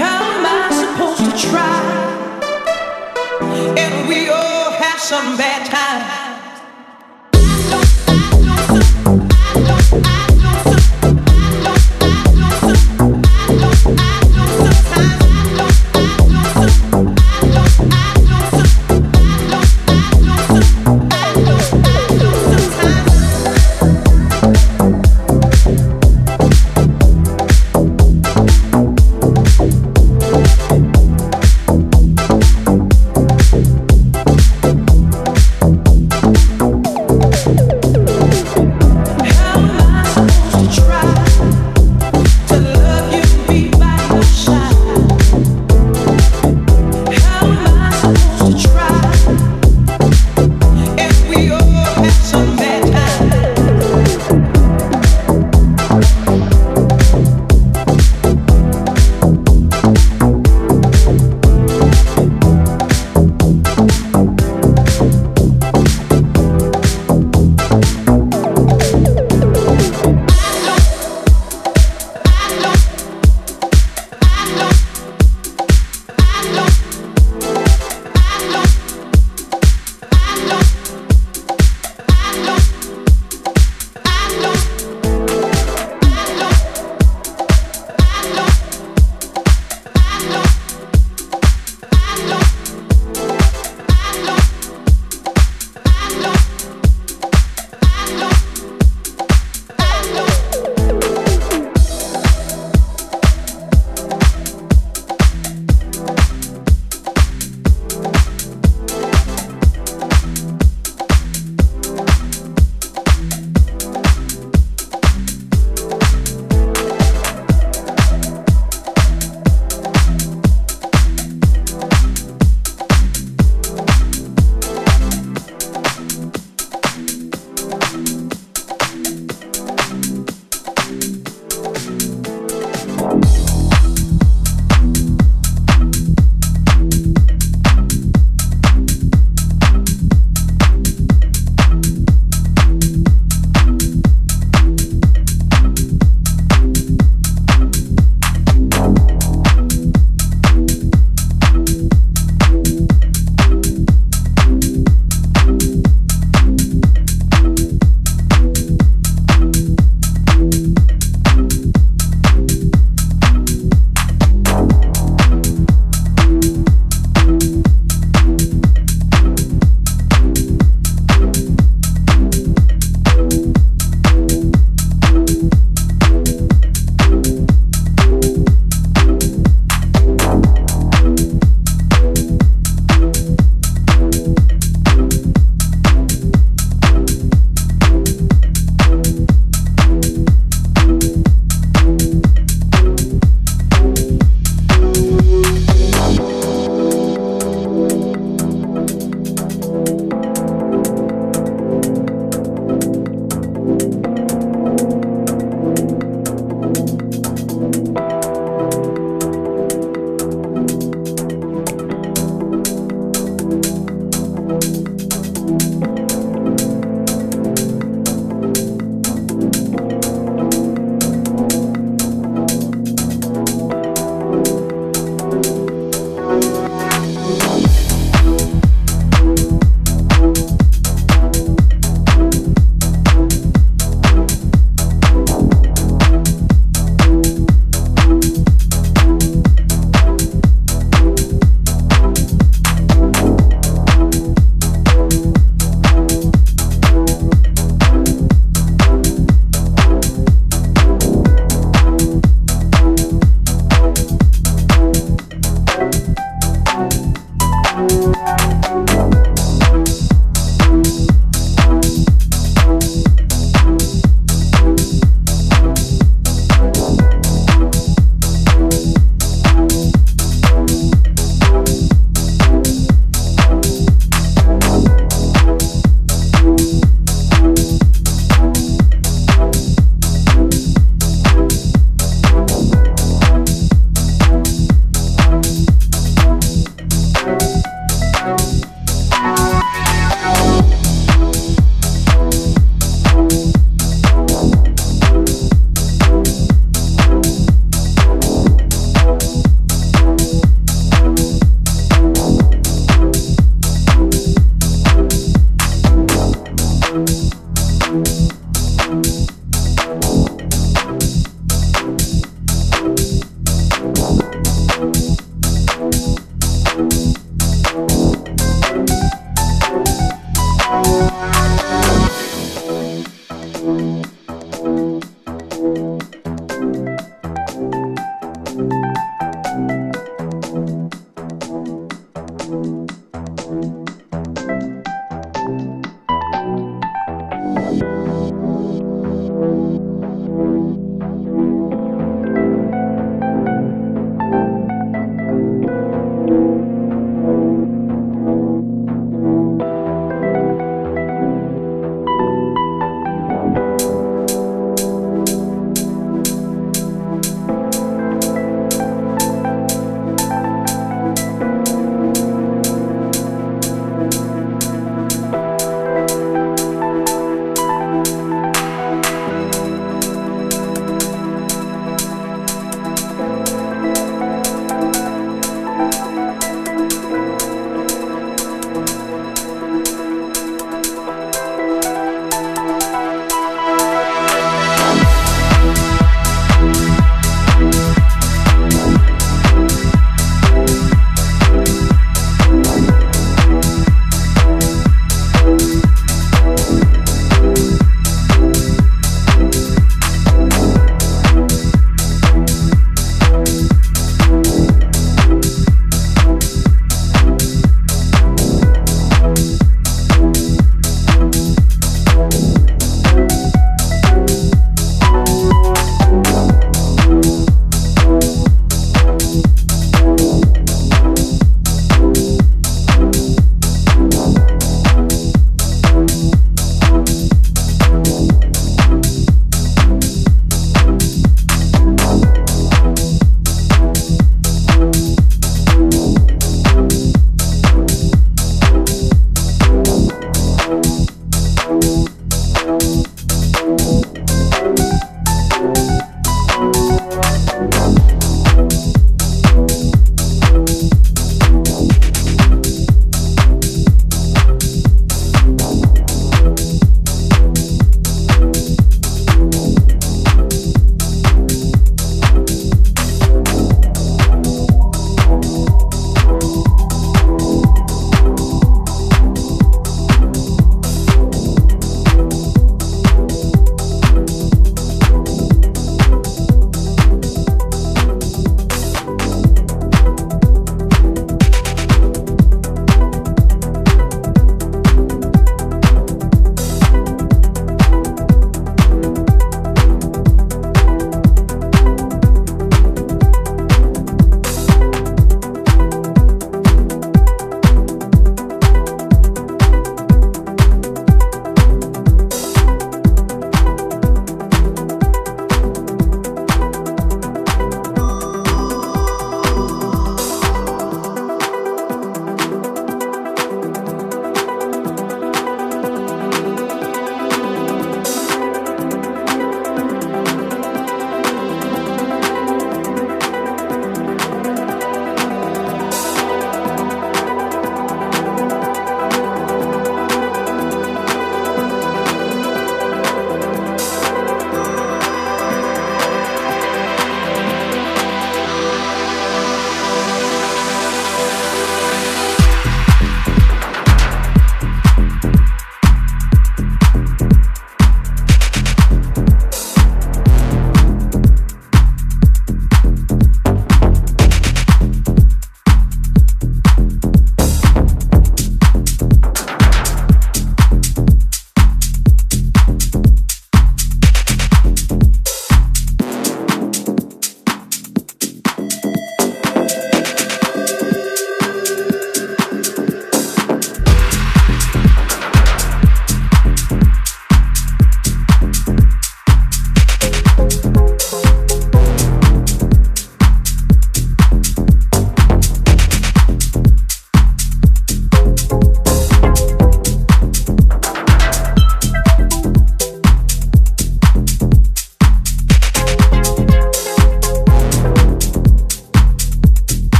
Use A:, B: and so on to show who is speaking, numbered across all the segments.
A: How am I supposed to try? And we all have some bad times.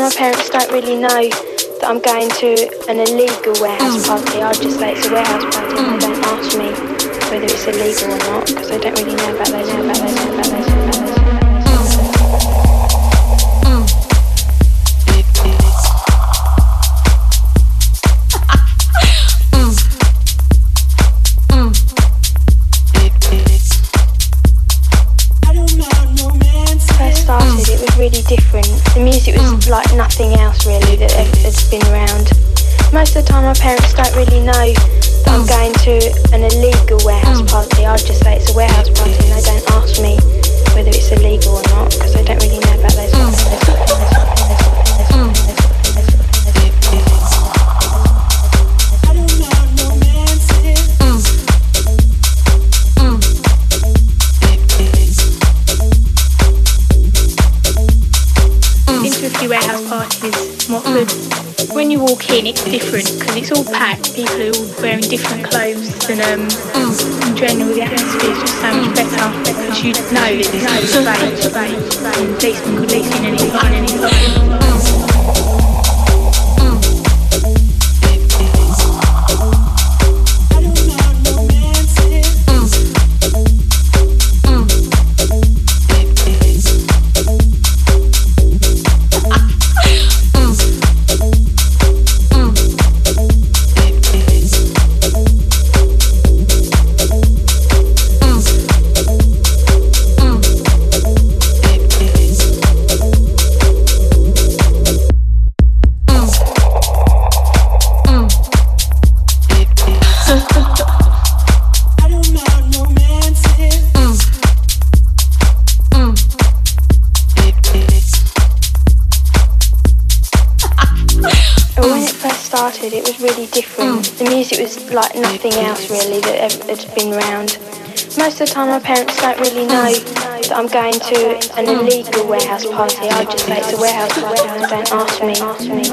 A: My parents don't really know that I'm going to an illegal warehouse mm. party. I'll just say it's a warehouse party and they mm. don't ask me whether it's illegal or not because they don't really know about those, know about those, really different. The music was mm. like nothing else really that that's been around. Most of the time, my parents don't really know that I'm mm. going to an illegal warehouse mm. party. I'll just say it's a warehouse party and they don't ask me whether it's illegal or not because they don't really know about those. those, those,
B: it's different because it's all packed. People are all wearing different clothes, and um, in general, the atmosphere is just so much better because you know that there's no space, space, and policemen could leave in any
A: was like nothing else really that ever, that's been around. Most of the time, my parents don't really know that I'm going to an illegal warehouse party. I'll just say it's a warehouse party and they don't ask me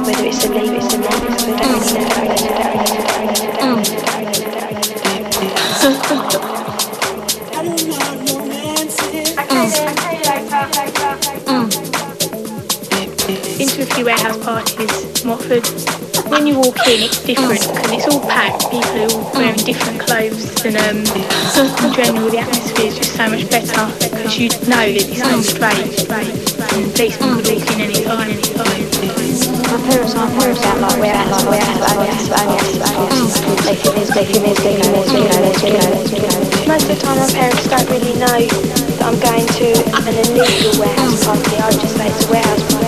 A: whether it's illegal or not because they don't really know
B: into a few warehouse parties, Watford. When you walk in, it's different because it's all packed. People are all wearing different clothes, and um, in general, the atmosphere is just so much better because you know that there's no space, and policemen could walk in any time, any time.
A: My parents aren't worried about like where like where they think there's they think there's they think there's you know there's you know there's. Most of the time my parents don't really know that I'm going to an illegal warehouse party. I'll just say it's a warehouse party